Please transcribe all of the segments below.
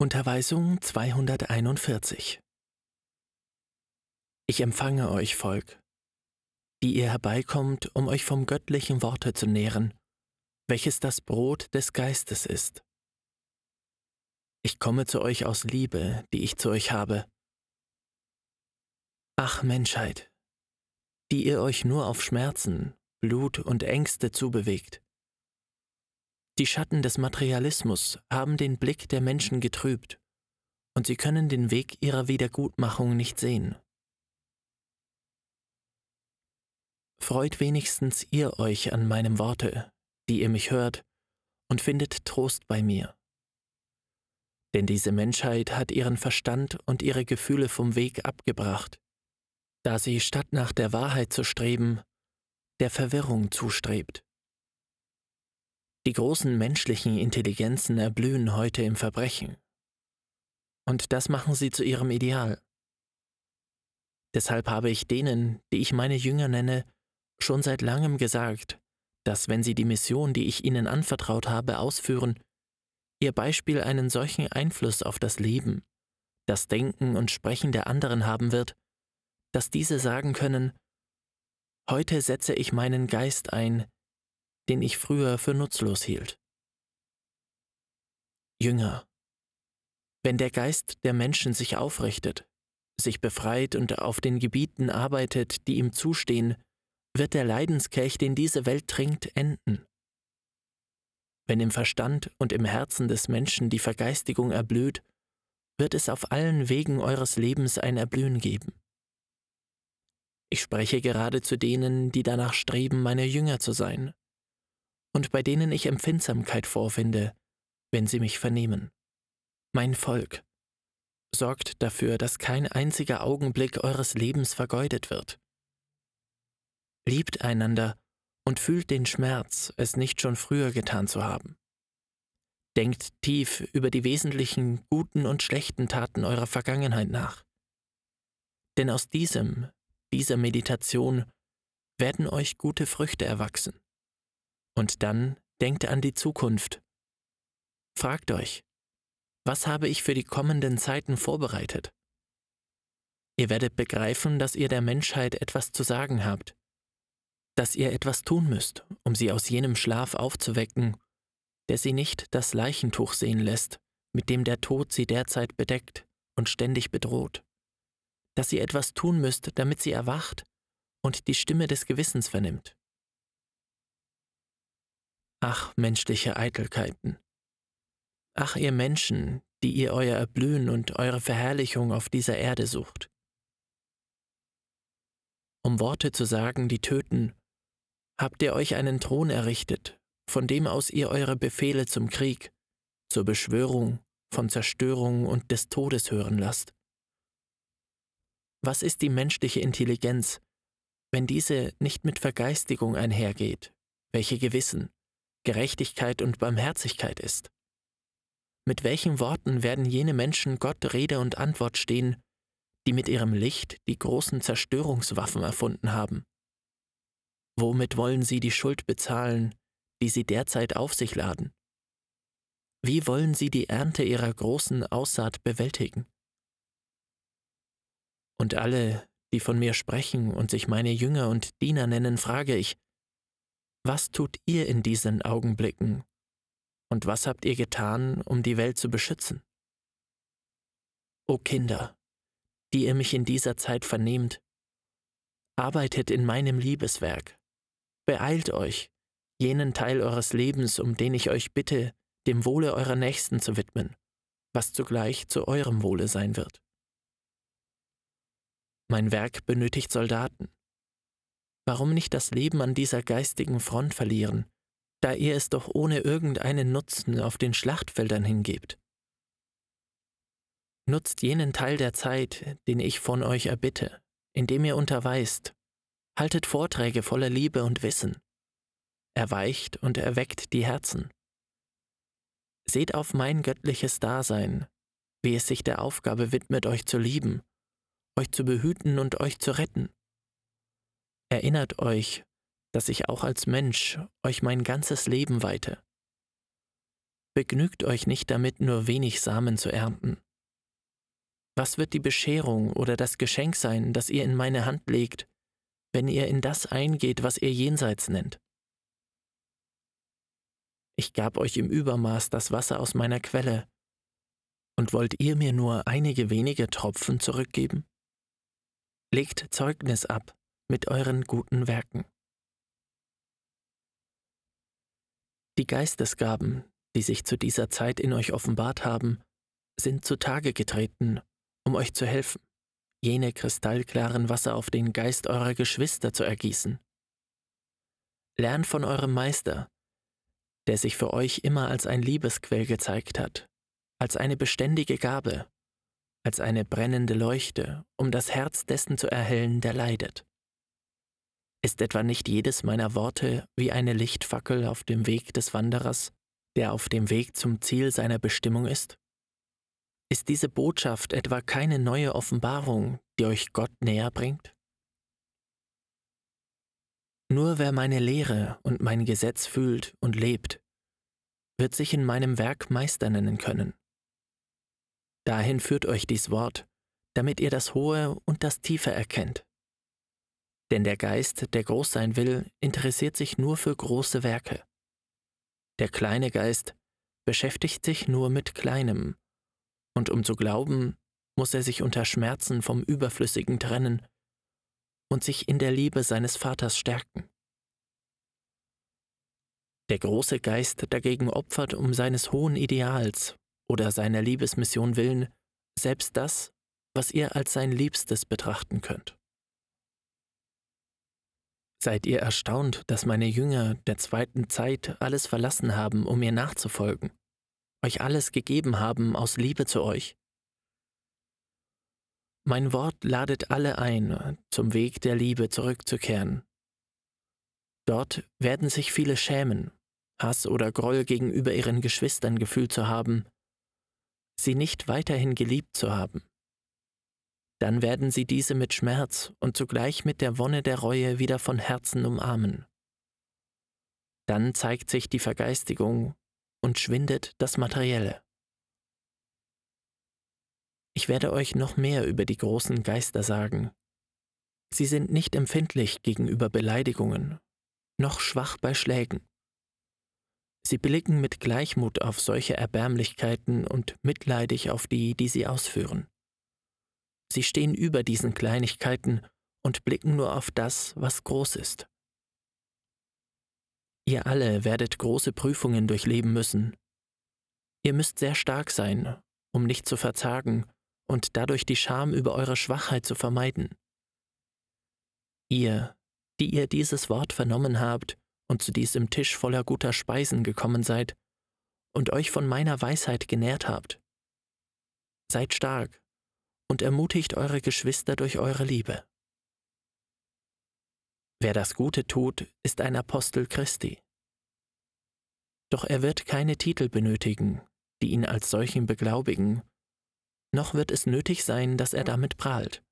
Unterweisung 241 Ich empfange euch, Volk, die ihr herbeikommt, um euch vom göttlichen Worte zu nähren, welches das Brot des Geistes ist. Ich komme zu euch aus Liebe, die ich zu euch habe. Ach Menschheit, die ihr euch nur auf Schmerzen, Blut und Ängste zubewegt. Die Schatten des Materialismus haben den Blick der Menschen getrübt, und sie können den Weg ihrer Wiedergutmachung nicht sehen. Freut wenigstens ihr euch an meinem Worte, die ihr mich hört, und findet Trost bei mir. Denn diese Menschheit hat ihren Verstand und ihre Gefühle vom Weg abgebracht, da sie statt nach der Wahrheit zu streben, der Verwirrung zustrebt. Die großen menschlichen Intelligenzen erblühen heute im Verbrechen. Und das machen sie zu ihrem Ideal. Deshalb habe ich denen, die ich meine Jünger nenne, schon seit langem gesagt, dass wenn sie die Mission, die ich ihnen anvertraut habe, ausführen, ihr Beispiel einen solchen Einfluss auf das Leben, das Denken und Sprechen der anderen haben wird, dass diese sagen können, heute setze ich meinen Geist ein, den ich früher für nutzlos hielt. Jünger, wenn der Geist der Menschen sich aufrichtet, sich befreit und auf den Gebieten arbeitet, die ihm zustehen, wird der Leidenskelch, den diese Welt trinkt, enden. Wenn im Verstand und im Herzen des Menschen die Vergeistigung erblüht, wird es auf allen Wegen eures Lebens ein Erblühen geben. Ich spreche gerade zu denen, die danach streben, meine Jünger zu sein, und bei denen ich Empfindsamkeit vorfinde, wenn sie mich vernehmen. Mein Volk, sorgt dafür, dass kein einziger Augenblick eures Lebens vergeudet wird. Liebt einander und fühlt den Schmerz, es nicht schon früher getan zu haben. Denkt tief über die wesentlichen guten und schlechten Taten eurer Vergangenheit nach. Denn aus diesem, dieser Meditation werden euch gute Früchte erwachsen. Und dann denkt an die Zukunft. Fragt euch, was habe ich für die kommenden Zeiten vorbereitet? Ihr werdet begreifen, dass ihr der Menschheit etwas zu sagen habt, dass ihr etwas tun müsst, um sie aus jenem Schlaf aufzuwecken, der sie nicht das Leichentuch sehen lässt, mit dem der Tod sie derzeit bedeckt und ständig bedroht, dass ihr etwas tun müsst, damit sie erwacht und die Stimme des Gewissens vernimmt. Ach, menschliche Eitelkeiten. Ach, ihr Menschen, die ihr euer Erblühen und eure Verherrlichung auf dieser Erde sucht. Um Worte zu sagen, die töten, habt ihr euch einen Thron errichtet, von dem aus ihr eure Befehle zum Krieg, zur Beschwörung, von Zerstörung und des Todes hören lasst. Was ist die menschliche Intelligenz, wenn diese nicht mit Vergeistigung einhergeht, welche Gewissen, Gerechtigkeit und Barmherzigkeit ist. Mit welchen Worten werden jene Menschen Gott Rede und Antwort stehen, die mit ihrem Licht die großen Zerstörungswaffen erfunden haben? Womit wollen sie die Schuld bezahlen, die sie derzeit auf sich laden? Wie wollen sie die Ernte ihrer großen Aussaat bewältigen? Und alle, die von mir sprechen und sich meine Jünger und Diener nennen, frage ich, was tut ihr in diesen Augenblicken? Und was habt ihr getan, um die Welt zu beschützen? O Kinder, die ihr mich in dieser Zeit vernehmt, arbeitet in meinem Liebeswerk, beeilt euch, jenen Teil eures Lebens, um den ich euch bitte, dem Wohle eurer Nächsten zu widmen, was zugleich zu eurem Wohle sein wird. Mein Werk benötigt Soldaten, Warum nicht das Leben an dieser geistigen Front verlieren, da ihr es doch ohne irgendeinen Nutzen auf den Schlachtfeldern hingebt? Nutzt jenen Teil der Zeit, den ich von euch erbitte, indem ihr unterweist, haltet Vorträge voller Liebe und Wissen, erweicht und erweckt die Herzen. Seht auf mein göttliches Dasein, wie es sich der Aufgabe widmet, euch zu lieben, euch zu behüten und euch zu retten. Erinnert euch, dass ich auch als Mensch euch mein ganzes Leben weite. begnügt euch nicht damit, nur wenig Samen zu ernten. Was wird die Bescherung oder das Geschenk sein, das ihr in meine Hand legt, wenn ihr in das eingeht, was ihr jenseits nennt? Ich gab euch im Übermaß das Wasser aus meiner Quelle, und wollt ihr mir nur einige wenige Tropfen zurückgeben? Legt Zeugnis ab mit euren guten Werken. Die Geistesgaben, die sich zu dieser Zeit in euch offenbart haben, sind zutage getreten, um euch zu helfen, jene kristallklaren Wasser auf den Geist eurer Geschwister zu ergießen. Lernt von eurem Meister, der sich für euch immer als ein Liebesquell gezeigt hat, als eine beständige Gabe, als eine brennende Leuchte, um das Herz dessen zu erhellen, der leidet. Ist etwa nicht jedes meiner Worte wie eine Lichtfackel auf dem Weg des Wanderers, der auf dem Weg zum Ziel seiner Bestimmung ist? Ist diese Botschaft etwa keine neue Offenbarung, die euch Gott näher bringt? Nur wer meine Lehre und mein Gesetz fühlt und lebt, wird sich in meinem Werk Meister nennen können. Dahin führt euch dies Wort, damit ihr das Hohe und das Tiefe erkennt. Denn der Geist, der groß sein will, interessiert sich nur für große Werke. Der kleine Geist beschäftigt sich nur mit Kleinem, und um zu glauben, muss er sich unter Schmerzen vom Überflüssigen trennen und sich in der Liebe seines Vaters stärken. Der große Geist dagegen opfert um seines hohen Ideals oder seiner Liebesmission willen selbst das, was ihr als sein Liebstes betrachten könnt. Seid ihr erstaunt, dass meine Jünger der zweiten Zeit alles verlassen haben, um mir nachzufolgen, euch alles gegeben haben aus Liebe zu euch? Mein Wort ladet alle ein, zum Weg der Liebe zurückzukehren. Dort werden sich viele schämen, Hass oder Groll gegenüber ihren Geschwistern gefühlt zu haben, sie nicht weiterhin geliebt zu haben dann werden sie diese mit Schmerz und zugleich mit der Wonne der Reue wieder von Herzen umarmen. Dann zeigt sich die Vergeistigung und schwindet das Materielle. Ich werde euch noch mehr über die großen Geister sagen. Sie sind nicht empfindlich gegenüber Beleidigungen, noch schwach bei Schlägen. Sie blicken mit Gleichmut auf solche Erbärmlichkeiten und mitleidig auf die, die sie ausführen. Sie stehen über diesen Kleinigkeiten und blicken nur auf das, was groß ist. Ihr alle werdet große Prüfungen durchleben müssen. Ihr müsst sehr stark sein, um nicht zu verzagen und dadurch die Scham über eure Schwachheit zu vermeiden. Ihr, die ihr dieses Wort vernommen habt und zu diesem Tisch voller guter Speisen gekommen seid und euch von meiner Weisheit genährt habt. Seid stark und ermutigt eure Geschwister durch eure Liebe. Wer das Gute tut, ist ein Apostel Christi. Doch er wird keine Titel benötigen, die ihn als solchen beglaubigen, noch wird es nötig sein, dass er damit prahlt.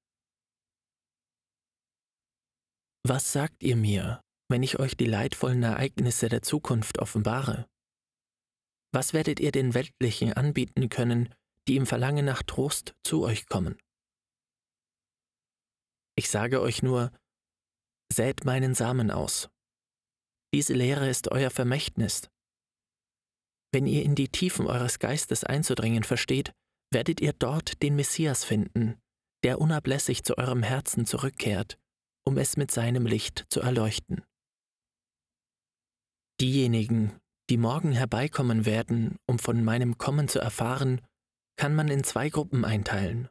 Was sagt ihr mir, wenn ich euch die leidvollen Ereignisse der Zukunft offenbare? Was werdet ihr den Weltlichen anbieten können, die im Verlangen nach Trost zu euch kommen. Ich sage euch nur, sät meinen Samen aus. Diese Lehre ist euer Vermächtnis. Wenn ihr in die Tiefen eures Geistes einzudringen versteht, werdet ihr dort den Messias finden, der unablässig zu eurem Herzen zurückkehrt, um es mit seinem Licht zu erleuchten. Diejenigen, die morgen herbeikommen werden, um von meinem Kommen zu erfahren, kann man in zwei Gruppen einteilen.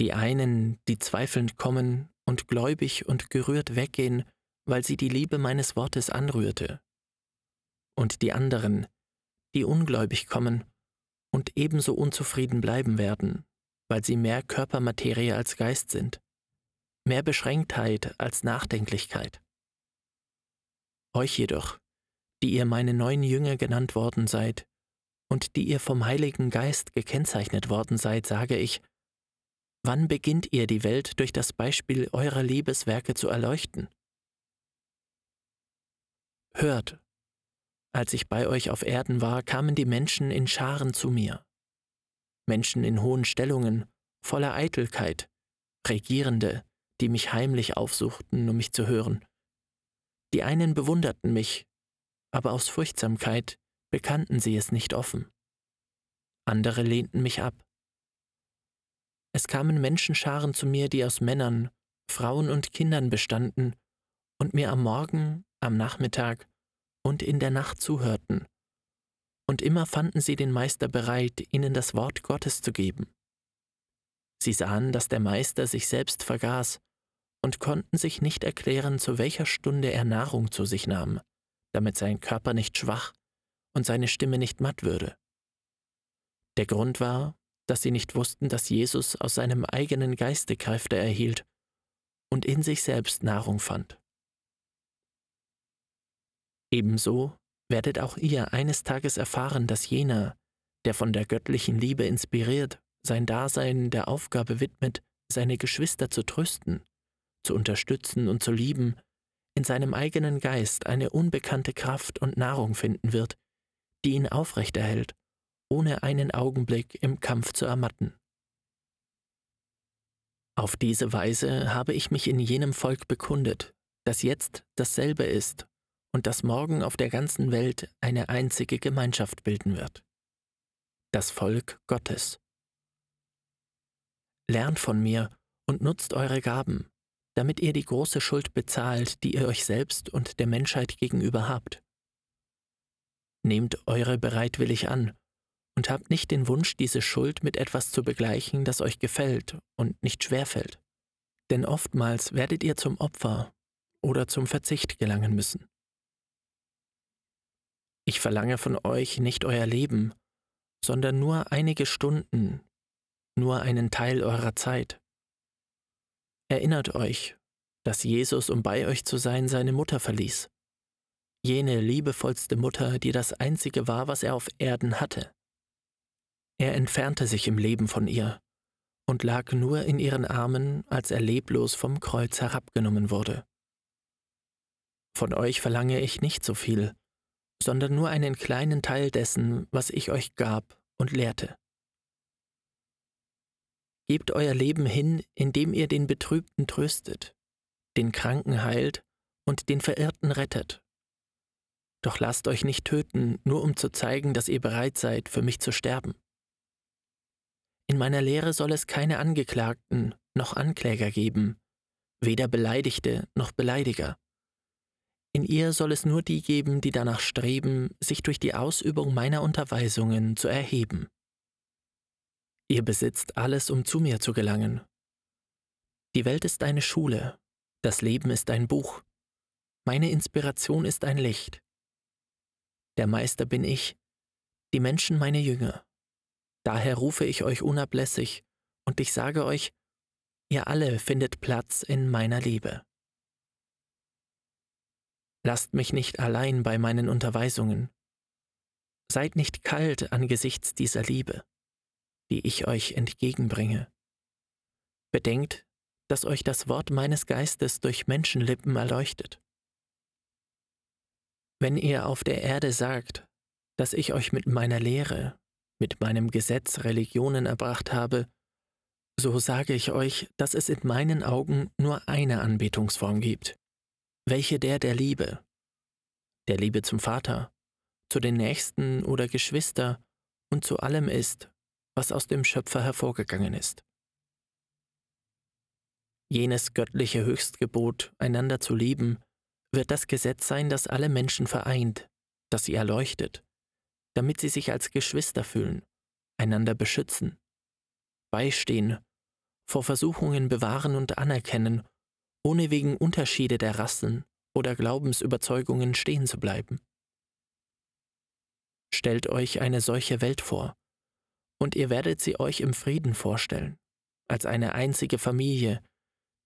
Die einen, die zweifelnd kommen und gläubig und gerührt weggehen, weil sie die Liebe meines Wortes anrührte. Und die anderen, die ungläubig kommen und ebenso unzufrieden bleiben werden, weil sie mehr Körpermaterie als Geist sind, mehr Beschränktheit als Nachdenklichkeit. Euch jedoch, die ihr meine neuen Jünger genannt worden seid, und die ihr vom Heiligen Geist gekennzeichnet worden seid, sage ich, wann beginnt ihr die Welt durch das Beispiel eurer Liebeswerke zu erleuchten? Hört, als ich bei euch auf Erden war, kamen die Menschen in Scharen zu mir. Menschen in hohen Stellungen, voller Eitelkeit, Regierende, die mich heimlich aufsuchten, um mich zu hören. Die einen bewunderten mich, aber aus Furchtsamkeit bekannten sie es nicht offen. Andere lehnten mich ab. Es kamen Menschenscharen zu mir, die aus Männern, Frauen und Kindern bestanden und mir am Morgen, am Nachmittag und in der Nacht zuhörten. Und immer fanden sie den Meister bereit, ihnen das Wort Gottes zu geben. Sie sahen, dass der Meister sich selbst vergaß und konnten sich nicht erklären, zu welcher Stunde er Nahrung zu sich nahm, damit sein Körper nicht schwach und seine Stimme nicht matt würde. Der Grund war, dass sie nicht wussten, dass Jesus aus seinem eigenen Geiste Kräfte erhielt und in sich selbst Nahrung fand. Ebenso werdet auch ihr eines Tages erfahren, dass jener, der von der göttlichen Liebe inspiriert, sein Dasein der Aufgabe widmet, seine Geschwister zu trösten, zu unterstützen und zu lieben, in seinem eigenen Geist eine unbekannte Kraft und Nahrung finden wird, die ihn aufrechterhält, ohne einen Augenblick im Kampf zu ermatten. Auf diese Weise habe ich mich in jenem Volk bekundet, das jetzt dasselbe ist und das morgen auf der ganzen Welt eine einzige Gemeinschaft bilden wird. Das Volk Gottes. Lernt von mir und nutzt eure Gaben, damit ihr die große Schuld bezahlt, die ihr euch selbst und der Menschheit gegenüber habt. Nehmt eure bereitwillig an und habt nicht den Wunsch, diese Schuld mit etwas zu begleichen, das euch gefällt und nicht schwerfällt. Denn oftmals werdet ihr zum Opfer oder zum Verzicht gelangen müssen. Ich verlange von euch nicht euer Leben, sondern nur einige Stunden, nur einen Teil eurer Zeit. Erinnert euch, dass Jesus, um bei euch zu sein, seine Mutter verließ. Jene liebevollste Mutter, die das einzige war, was er auf Erden hatte. Er entfernte sich im Leben von ihr und lag nur in ihren Armen, als er leblos vom Kreuz herabgenommen wurde. Von euch verlange ich nicht so viel, sondern nur einen kleinen Teil dessen, was ich euch gab und lehrte. Gebt euer Leben hin, indem ihr den Betrübten tröstet, den Kranken heilt und den Verirrten rettet. Doch lasst euch nicht töten, nur um zu zeigen, dass ihr bereit seid, für mich zu sterben. In meiner Lehre soll es keine Angeklagten noch Ankläger geben, weder Beleidigte noch Beleidiger. In ihr soll es nur die geben, die danach streben, sich durch die Ausübung meiner Unterweisungen zu erheben. Ihr besitzt alles, um zu mir zu gelangen. Die Welt ist eine Schule, das Leben ist ein Buch, meine Inspiration ist ein Licht. Der Meister bin ich, die Menschen meine Jünger. Daher rufe ich euch unablässig, und ich sage euch, ihr alle findet Platz in meiner Liebe. Lasst mich nicht allein bei meinen Unterweisungen. Seid nicht kalt angesichts dieser Liebe die ich euch entgegenbringe. Bedenkt, dass euch das Wort meines Geistes durch Menschenlippen erleuchtet. Wenn ihr auf der Erde sagt, dass ich euch mit meiner Lehre, mit meinem Gesetz Religionen erbracht habe, so sage ich euch, dass es in meinen Augen nur eine Anbetungsform gibt, welche der der Liebe, der Liebe zum Vater, zu den Nächsten oder Geschwister und zu allem ist, was aus dem Schöpfer hervorgegangen ist. Jenes göttliche Höchstgebot, einander zu lieben, wird das Gesetz sein, das alle Menschen vereint, das sie erleuchtet, damit sie sich als Geschwister fühlen, einander beschützen, beistehen, vor Versuchungen bewahren und anerkennen, ohne wegen Unterschiede der Rassen oder Glaubensüberzeugungen stehen zu bleiben. Stellt euch eine solche Welt vor, und ihr werdet sie euch im Frieden vorstellen, als eine einzige Familie,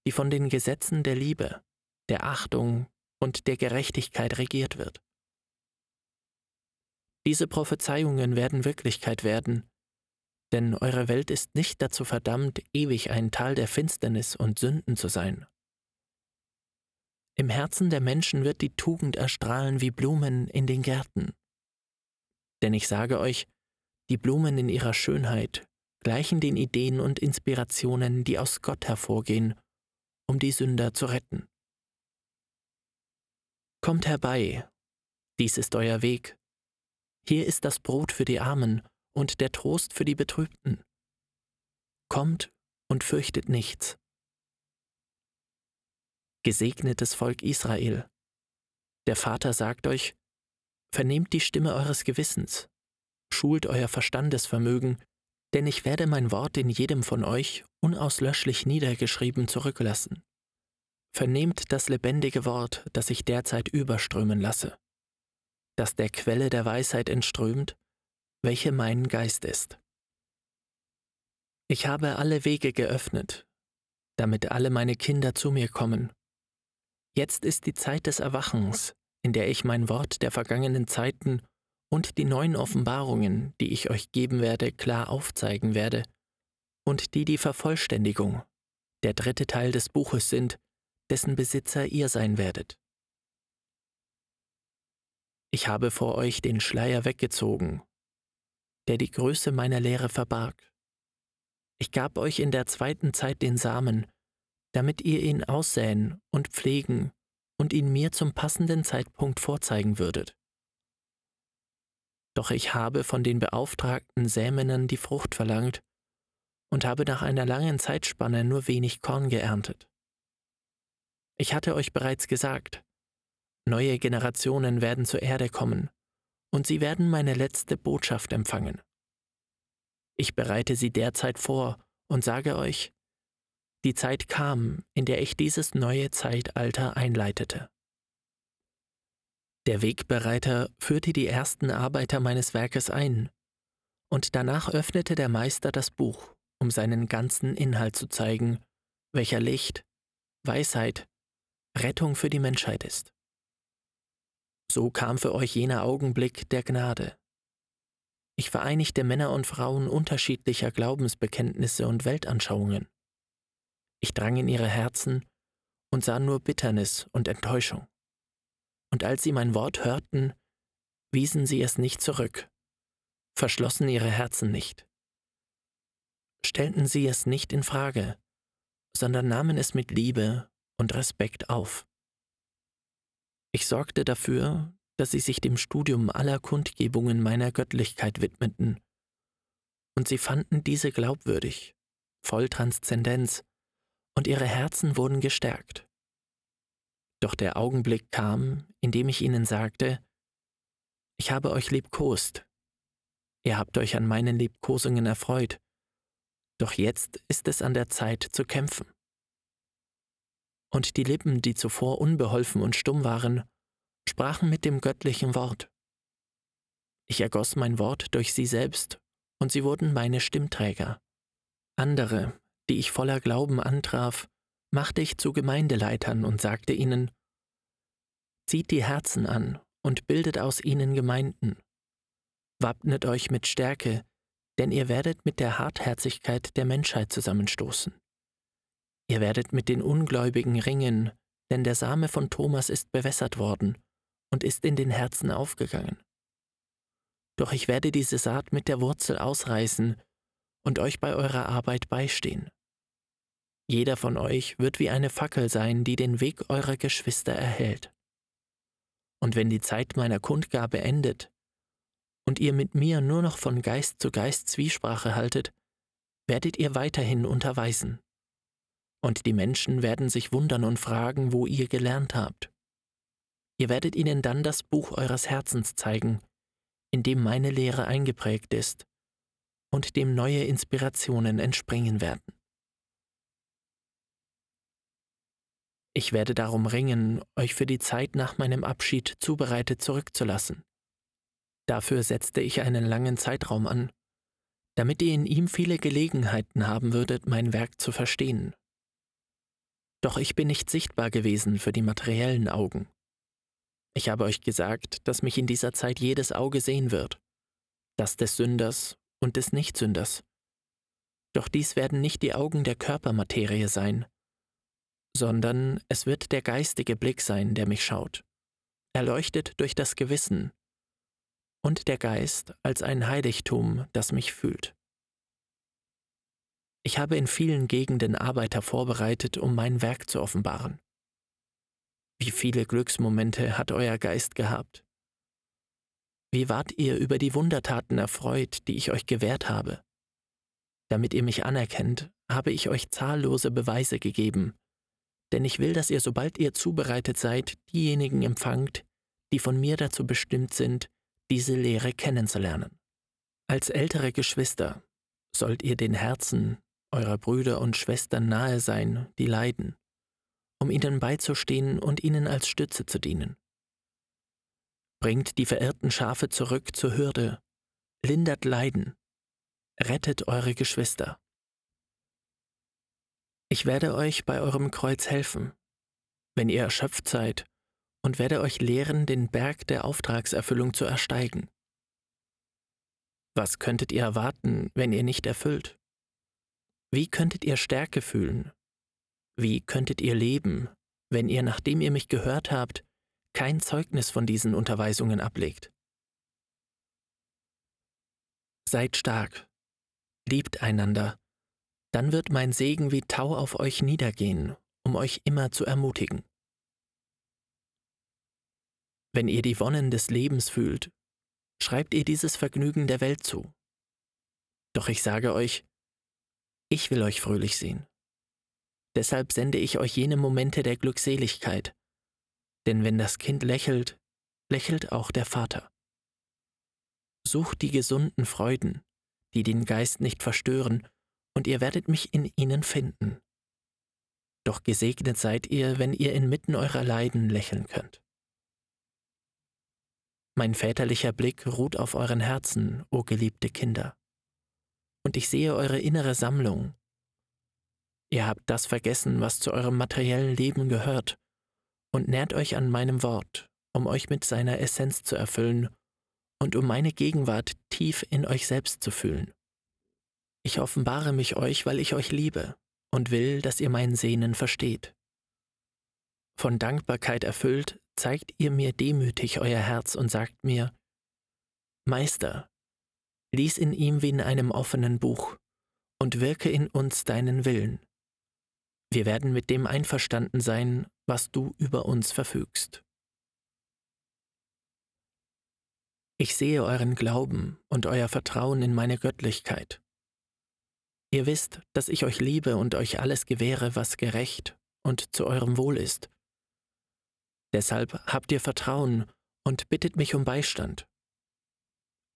die von den Gesetzen der Liebe, der Achtung und der Gerechtigkeit regiert wird. Diese Prophezeiungen werden Wirklichkeit werden, denn eure Welt ist nicht dazu verdammt, ewig ein Tal der Finsternis und Sünden zu sein. Im Herzen der Menschen wird die Tugend erstrahlen wie Blumen in den Gärten. Denn ich sage euch, die Blumen in ihrer Schönheit gleichen den Ideen und Inspirationen, die aus Gott hervorgehen, um die Sünder zu retten. Kommt herbei, dies ist euer Weg. Hier ist das Brot für die Armen und der Trost für die Betrübten. Kommt und fürchtet nichts. Gesegnetes Volk Israel, der Vater sagt euch, vernehmt die Stimme eures Gewissens, schult euer Verstandesvermögen, denn ich werde mein Wort in jedem von euch unauslöschlich niedergeschrieben zurücklassen. Vernehmt das lebendige Wort, das ich derzeit überströmen lasse, das der Quelle der Weisheit entströmt, welche mein Geist ist. Ich habe alle Wege geöffnet, damit alle meine Kinder zu mir kommen. Jetzt ist die Zeit des Erwachens, in der ich mein Wort der vergangenen Zeiten und die neuen Offenbarungen, die ich euch geben werde, klar aufzeigen werde, und die die Vervollständigung, der dritte Teil des Buches sind, dessen Besitzer ihr sein werdet. Ich habe vor euch den Schleier weggezogen, der die Größe meiner Lehre verbarg. Ich gab euch in der zweiten Zeit den Samen, damit ihr ihn aussäen und pflegen und ihn mir zum passenden Zeitpunkt vorzeigen würdet. Doch ich habe von den beauftragten Sämenen die Frucht verlangt und habe nach einer langen Zeitspanne nur wenig Korn geerntet. Ich hatte euch bereits gesagt, neue Generationen werden zur Erde kommen, und sie werden meine letzte Botschaft empfangen. Ich bereite sie derzeit vor und sage euch, die Zeit kam, in der ich dieses neue Zeitalter einleitete. Der Wegbereiter führte die ersten Arbeiter meines Werkes ein, und danach öffnete der Meister das Buch, um seinen ganzen Inhalt zu zeigen, welcher Licht, Weisheit, Rettung für die Menschheit ist. So kam für euch jener Augenblick der Gnade. Ich vereinigte Männer und Frauen unterschiedlicher Glaubensbekenntnisse und Weltanschauungen. Ich drang in ihre Herzen und sah nur Bitternis und Enttäuschung und als sie mein Wort hörten, wiesen sie es nicht zurück, verschlossen ihre Herzen nicht, stellten sie es nicht in Frage, sondern nahmen es mit Liebe und Respekt auf. Ich sorgte dafür, dass sie sich dem Studium aller Kundgebungen meiner Göttlichkeit widmeten, und sie fanden diese glaubwürdig, voll Transzendenz, und ihre Herzen wurden gestärkt. Doch der Augenblick kam, in dem ich ihnen sagte, ich habe euch liebkost, ihr habt euch an meinen Liebkosungen erfreut, doch jetzt ist es an der Zeit zu kämpfen. Und die Lippen, die zuvor unbeholfen und stumm waren, sprachen mit dem göttlichen Wort. Ich ergoss mein Wort durch sie selbst, und sie wurden meine Stimmträger. Andere, die ich voller Glauben antraf, machte ich zu Gemeindeleitern und sagte ihnen, Zieht die Herzen an und bildet aus ihnen Gemeinden. Wappnet euch mit Stärke, denn ihr werdet mit der Hartherzigkeit der Menschheit zusammenstoßen. Ihr werdet mit den Ungläubigen ringen, denn der Same von Thomas ist bewässert worden und ist in den Herzen aufgegangen. Doch ich werde diese Saat mit der Wurzel ausreißen und euch bei eurer Arbeit beistehen. Jeder von euch wird wie eine Fackel sein, die den Weg eurer Geschwister erhält. Und wenn die Zeit meiner Kundgabe endet und ihr mit mir nur noch von Geist zu Geist Zwiesprache haltet, werdet ihr weiterhin unterweisen. Und die Menschen werden sich wundern und fragen, wo ihr gelernt habt. Ihr werdet ihnen dann das Buch eures Herzens zeigen, in dem meine Lehre eingeprägt ist und dem neue Inspirationen entspringen werden. Ich werde darum ringen, euch für die Zeit nach meinem Abschied zubereitet zurückzulassen. Dafür setzte ich einen langen Zeitraum an, damit ihr in ihm viele Gelegenheiten haben würdet, mein Werk zu verstehen. Doch ich bin nicht sichtbar gewesen für die materiellen Augen. Ich habe euch gesagt, dass mich in dieser Zeit jedes Auge sehen wird, das des Sünders und des Nichtsünders. Doch dies werden nicht die Augen der Körpermaterie sein, sondern es wird der geistige Blick sein, der mich schaut, erleuchtet durch das Gewissen, und der Geist als ein Heiligtum, das mich fühlt. Ich habe in vielen Gegenden Arbeiter vorbereitet, um mein Werk zu offenbaren. Wie viele Glücksmomente hat euer Geist gehabt? Wie wart ihr über die Wundertaten erfreut, die ich euch gewährt habe? Damit ihr mich anerkennt, habe ich euch zahllose Beweise gegeben, denn ich will, dass ihr, sobald ihr zubereitet seid, diejenigen empfangt, die von mir dazu bestimmt sind, diese Lehre kennenzulernen. Als ältere Geschwister sollt ihr den Herzen eurer Brüder und Schwestern nahe sein, die leiden, um ihnen beizustehen und ihnen als Stütze zu dienen. Bringt die verirrten Schafe zurück zur Hürde, lindert Leiden, rettet eure Geschwister. Ich werde euch bei eurem Kreuz helfen, wenn ihr erschöpft seid, und werde euch lehren, den Berg der Auftragserfüllung zu ersteigen. Was könntet ihr erwarten, wenn ihr nicht erfüllt? Wie könntet ihr Stärke fühlen? Wie könntet ihr leben, wenn ihr, nachdem ihr mich gehört habt, kein Zeugnis von diesen Unterweisungen ablegt? Seid stark, liebt einander, dann wird mein Segen wie Tau auf euch niedergehen, um euch immer zu ermutigen. Wenn ihr die Wonnen des Lebens fühlt, schreibt ihr dieses Vergnügen der Welt zu. Doch ich sage euch, ich will euch fröhlich sehen. Deshalb sende ich euch jene Momente der Glückseligkeit, denn wenn das Kind lächelt, lächelt auch der Vater. Sucht die gesunden Freuden, die den Geist nicht verstören, und ihr werdet mich in ihnen finden. Doch gesegnet seid ihr, wenn ihr inmitten eurer Leiden lächeln könnt. Mein väterlicher Blick ruht auf euren Herzen, o geliebte Kinder und ich sehe eure innere Sammlung. Ihr habt das vergessen, was zu eurem materiellen Leben gehört, und nährt euch an meinem Wort, um euch mit seiner Essenz zu erfüllen und um meine Gegenwart tief in euch selbst zu fühlen. Ich offenbare mich euch, weil ich euch liebe und will, dass ihr mein Sehnen versteht. Von Dankbarkeit erfüllt, zeigt ihr mir demütig euer Herz und sagt mir, Meister, lies in ihm wie in einem offenen Buch und wirke in uns deinen Willen. Wir werden mit dem einverstanden sein, was du über uns verfügst. Ich sehe euren Glauben und euer Vertrauen in meine Göttlichkeit. Ihr wisst, dass ich euch liebe und euch alles gewähre, was gerecht und zu eurem Wohl ist. Deshalb habt ihr Vertrauen und bittet mich um Beistand.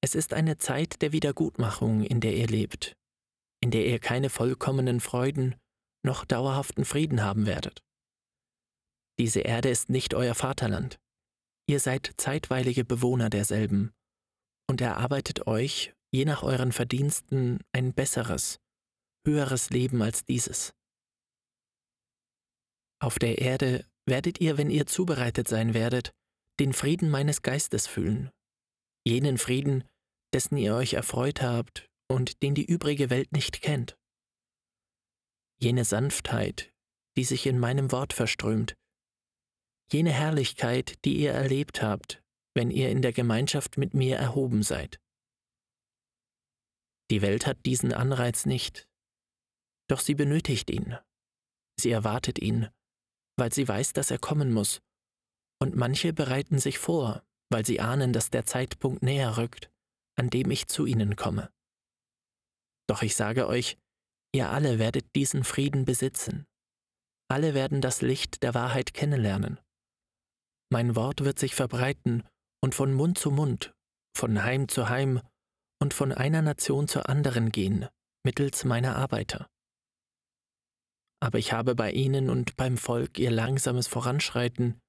Es ist eine Zeit der Wiedergutmachung, in der ihr lebt, in der ihr keine vollkommenen Freuden noch dauerhaften Frieden haben werdet. Diese Erde ist nicht euer Vaterland. Ihr seid zeitweilige Bewohner derselben und erarbeitet euch, je nach euren Verdiensten, ein besseres, höheres Leben als dieses. Auf der Erde werdet ihr, wenn ihr zubereitet sein werdet, den Frieden meines Geistes fühlen, jenen Frieden, dessen ihr euch erfreut habt und den die übrige Welt nicht kennt. Jene Sanftheit, die sich in meinem Wort verströmt, jene Herrlichkeit, die ihr erlebt habt, wenn ihr in der Gemeinschaft mit mir erhoben seid. Die Welt hat diesen Anreiz nicht, doch sie benötigt ihn, sie erwartet ihn, weil sie weiß, dass er kommen muss, und manche bereiten sich vor, weil sie ahnen, dass der Zeitpunkt näher rückt, an dem ich zu ihnen komme. Doch ich sage euch, ihr alle werdet diesen Frieden besitzen. Alle werden das Licht der Wahrheit kennenlernen. Mein Wort wird sich verbreiten und von Mund zu Mund, von Heim zu Heim und von einer Nation zur anderen gehen, mittels meiner Arbeiter. Aber ich habe bei ihnen und beim Volk ihr langsames Voranschreiten,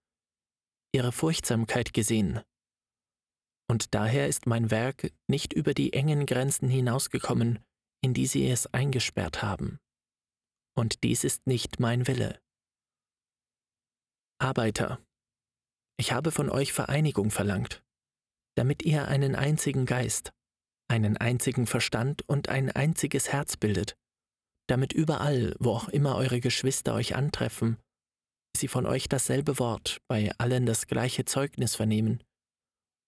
ihre Furchtsamkeit gesehen und daher ist mein Werk nicht über die engen Grenzen hinausgekommen, in die sie es eingesperrt haben. Und dies ist nicht mein Wille. Arbeiter, ich habe von euch Vereinigung verlangt, damit ihr einen einzigen Geist, einen einzigen Verstand und ein einziges Herz bildet, damit überall, wo auch immer eure Geschwister euch antreffen, sie von euch dasselbe Wort, bei allen das gleiche Zeugnis vernehmen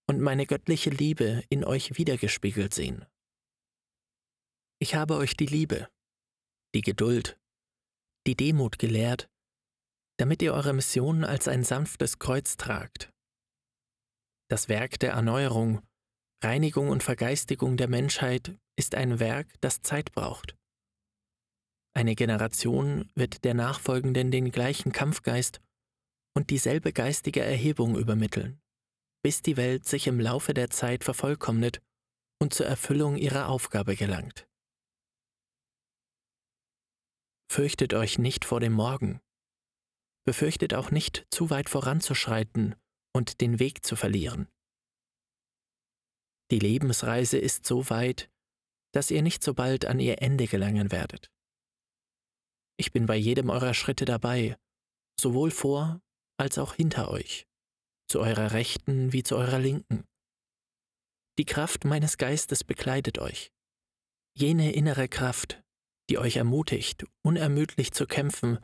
und meine göttliche Liebe in euch wiedergespiegelt sehen. Ich habe euch die Liebe, die Geduld, die Demut gelehrt, damit ihr eure Mission als ein sanftes Kreuz tragt. Das Werk der Erneuerung, Reinigung und Vergeistigung der Menschheit ist ein Werk, das Zeit braucht. Eine Generation wird der Nachfolgenden den gleichen Kampfgeist und dieselbe geistige Erhebung übermitteln, bis die Welt sich im Laufe der Zeit vervollkommnet und zur Erfüllung ihrer Aufgabe gelangt. Fürchtet euch nicht vor dem Morgen, befürchtet auch nicht, zu weit voranzuschreiten und den Weg zu verlieren. Die Lebensreise ist so weit, dass ihr nicht so bald an ihr Ende gelangen werdet. Ich bin bei jedem eurer Schritte dabei, sowohl vor als auch hinter euch, zu eurer Rechten wie zu eurer Linken. Die Kraft meines Geistes bekleidet euch, jene innere Kraft, die euch ermutigt, unermüdlich zu kämpfen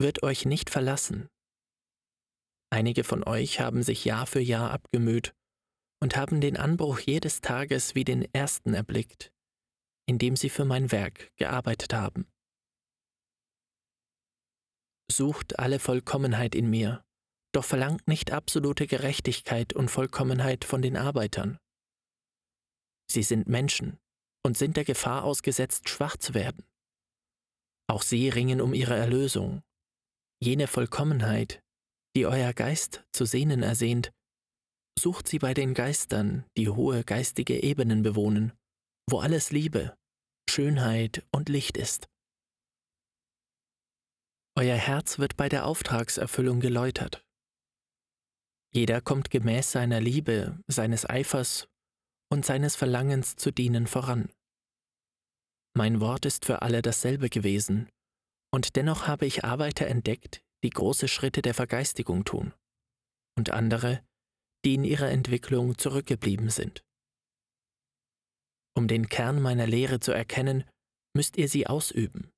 wird euch nicht verlassen. Einige von euch haben sich Jahr für Jahr abgemüht und haben den Anbruch jedes Tages wie den ersten erblickt, in dem sie für mein Werk gearbeitet haben. Sucht alle Vollkommenheit in mir, doch verlangt nicht absolute Gerechtigkeit und Vollkommenheit von den Arbeitern. Sie sind Menschen und sind der Gefahr ausgesetzt, schwach zu werden. Auch sie ringen um ihre Erlösung Jene Vollkommenheit, die euer Geist zu sehnen ersehnt, sucht sie bei den Geistern, die hohe geistige Ebenen bewohnen, wo alles Liebe, Schönheit und Licht ist. Euer Herz wird bei der Auftragserfüllung geläutert. Jeder kommt gemäß seiner Liebe, seines Eifers und seines Verlangens zu dienen voran. Mein Wort ist für alle dasselbe gewesen, und dennoch habe ich Arbeiter entdeckt, die große Schritte der Vergeistigung tun, und andere, die in ihrer Entwicklung zurückgeblieben sind. Um den Kern meiner Lehre zu erkennen, müsst ihr sie ausüben.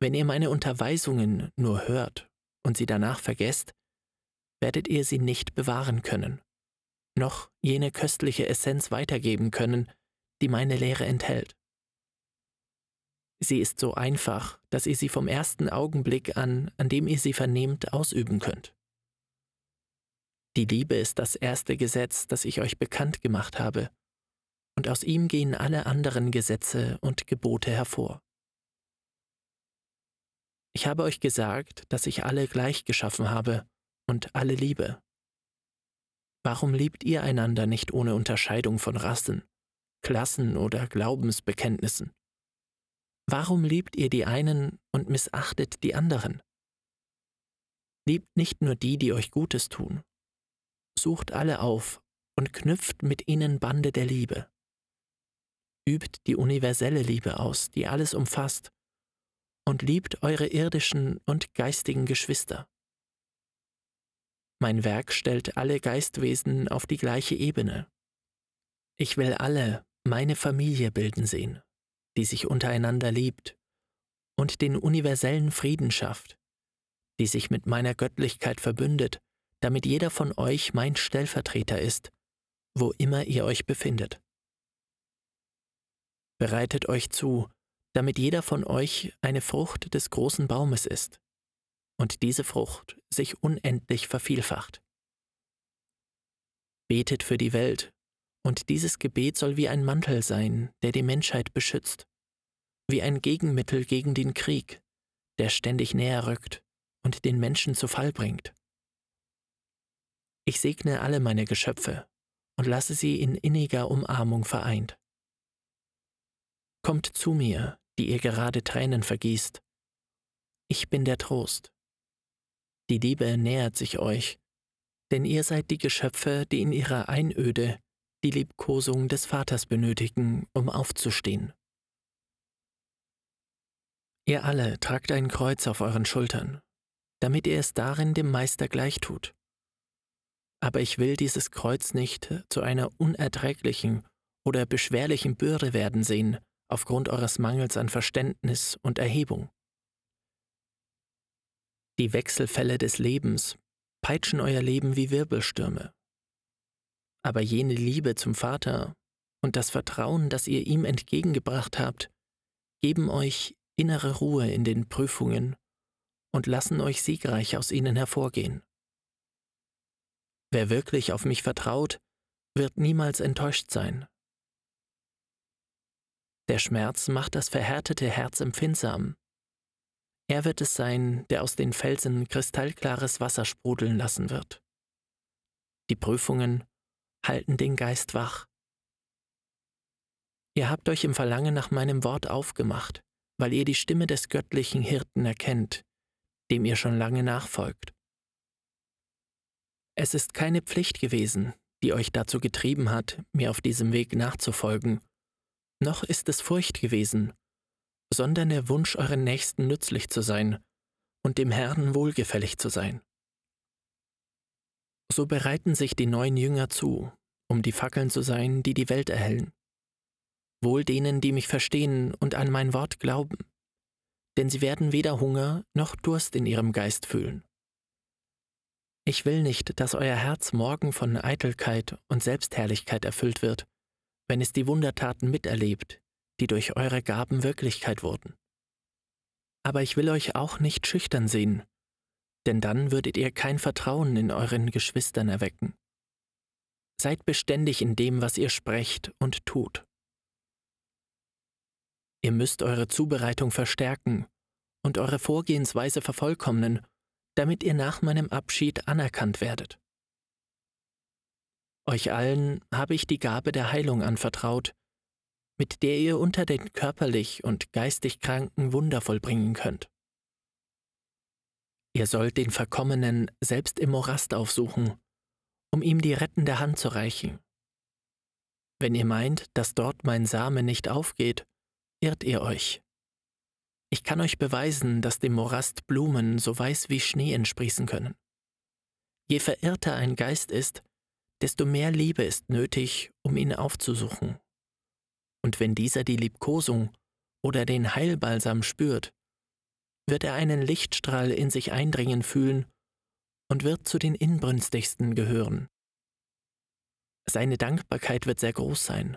Wenn ihr meine Unterweisungen nur hört und sie danach vergesst, werdet ihr sie nicht bewahren können, noch jene köstliche Essenz weitergeben können, die meine Lehre enthält. Sie ist so einfach, dass ihr sie vom ersten Augenblick an, an dem ihr sie vernehmt, ausüben könnt. Die Liebe ist das erste Gesetz, das ich euch bekannt gemacht habe, und aus ihm gehen alle anderen Gesetze und Gebote hervor. Ich habe euch gesagt, dass ich alle gleich geschaffen habe und alle liebe. Warum liebt ihr einander nicht ohne Unterscheidung von Rassen, Klassen oder Glaubensbekenntnissen? Warum liebt ihr die einen und missachtet die anderen? Liebt nicht nur die, die euch Gutes tun. Sucht alle auf und knüpft mit ihnen Bande der Liebe. Übt die universelle Liebe aus, die alles umfasst, und liebt eure irdischen und geistigen Geschwister. Mein Werk stellt alle Geistwesen auf die gleiche Ebene. Ich will alle meine Familie bilden sehen die sich untereinander liebt, und den universellen Frieden schafft, die sich mit meiner Göttlichkeit verbündet, damit jeder von euch mein Stellvertreter ist, wo immer ihr euch befindet. Bereitet euch zu, damit jeder von euch eine Frucht des großen Baumes ist und diese Frucht sich unendlich vervielfacht. Betet für die Welt und dieses Gebet soll wie ein Mantel sein, der die Menschheit beschützt, wie ein Gegenmittel gegen den Krieg, der ständig näher rückt und den Menschen zu Fall bringt. Ich segne alle meine Geschöpfe und lasse sie in inniger Umarmung vereint. Kommt zu mir, die ihr gerade Tränen vergießt. Ich bin der Trost. Die Liebe nähert sich euch, denn ihr seid die Geschöpfe, die in ihrer Einöde die Liebkosung des Vaters benötigen, um aufzustehen. Ihr alle tragt ein Kreuz auf euren Schultern, damit ihr es darin dem Meister gleich tut. Aber ich will dieses Kreuz nicht zu einer unerträglichen oder beschwerlichen Bürde werden sehen, aufgrund eures Mangels an Verständnis und Erhebung. Die Wechselfälle des Lebens peitschen euer Leben wie Wirbelstürme. Aber jene Liebe zum Vater und das Vertrauen, das ihr ihm entgegengebracht habt, geben euch innere Ruhe in den Prüfungen und lassen euch siegreich aus ihnen hervorgehen. Wer wirklich auf mich vertraut, wird niemals enttäuscht sein. Der Schmerz macht das verhärtete Herz empfindsam. Er wird es sein, der aus den Felsen kristallklares Wasser sprudeln lassen wird. Die Prüfungen halten den Geist wach. Ihr habt euch im Verlangen nach meinem Wort aufgemacht, weil ihr die Stimme des göttlichen Hirten erkennt, dem ihr schon lange nachfolgt. Es ist keine Pflicht gewesen, die euch dazu getrieben hat, mir auf diesem Weg nachzufolgen, noch ist es Furcht gewesen, sondern der Wunsch, euren Nächsten nützlich zu sein und dem Herrn wohlgefällig zu sein. So bereiten sich die neuen Jünger zu, um die Fackeln zu sein, die die Welt erhellen. Wohl denen, die mich verstehen und an mein Wort glauben, denn sie werden weder Hunger noch Durst in ihrem Geist fühlen. Ich will nicht, dass euer Herz morgen von Eitelkeit und Selbstherrlichkeit erfüllt wird, wenn es die Wundertaten miterlebt, die durch eure Gaben Wirklichkeit wurden. Aber ich will euch auch nicht schüchtern sehen, denn dann würdet ihr kein Vertrauen in euren Geschwistern erwecken. Seid beständig in dem, was ihr sprecht und tut. Ihr müsst eure Zubereitung verstärken und eure Vorgehensweise vervollkommnen, damit ihr nach meinem Abschied anerkannt werdet. Euch allen habe ich die Gabe der Heilung anvertraut, mit der ihr unter den körperlich und geistig Kranken Wunder vollbringen könnt. Ihr sollt den Verkommenen selbst im Morast aufsuchen, um ihm die rettende Hand zu reichen. Wenn ihr meint, dass dort mein Same nicht aufgeht, irrt ihr euch. Ich kann euch beweisen, dass dem Morast Blumen so weiß wie Schnee entsprießen können. Je verirrter ein Geist ist, desto mehr Liebe ist nötig, um ihn aufzusuchen. Und wenn dieser die Liebkosung oder den Heilbalsam spürt, wird er einen Lichtstrahl in sich eindringen fühlen und wird zu den inbrünstigsten gehören. Seine Dankbarkeit wird sehr groß sein,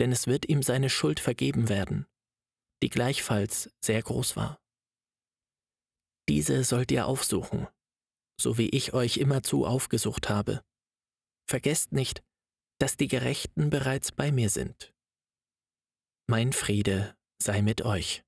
denn es wird ihm seine Schuld vergeben werden, die gleichfalls sehr groß war. Diese sollt ihr aufsuchen, so wie ich euch immerzu aufgesucht habe. Vergesst nicht, dass die Gerechten bereits bei mir sind. Mein Friede sei mit euch.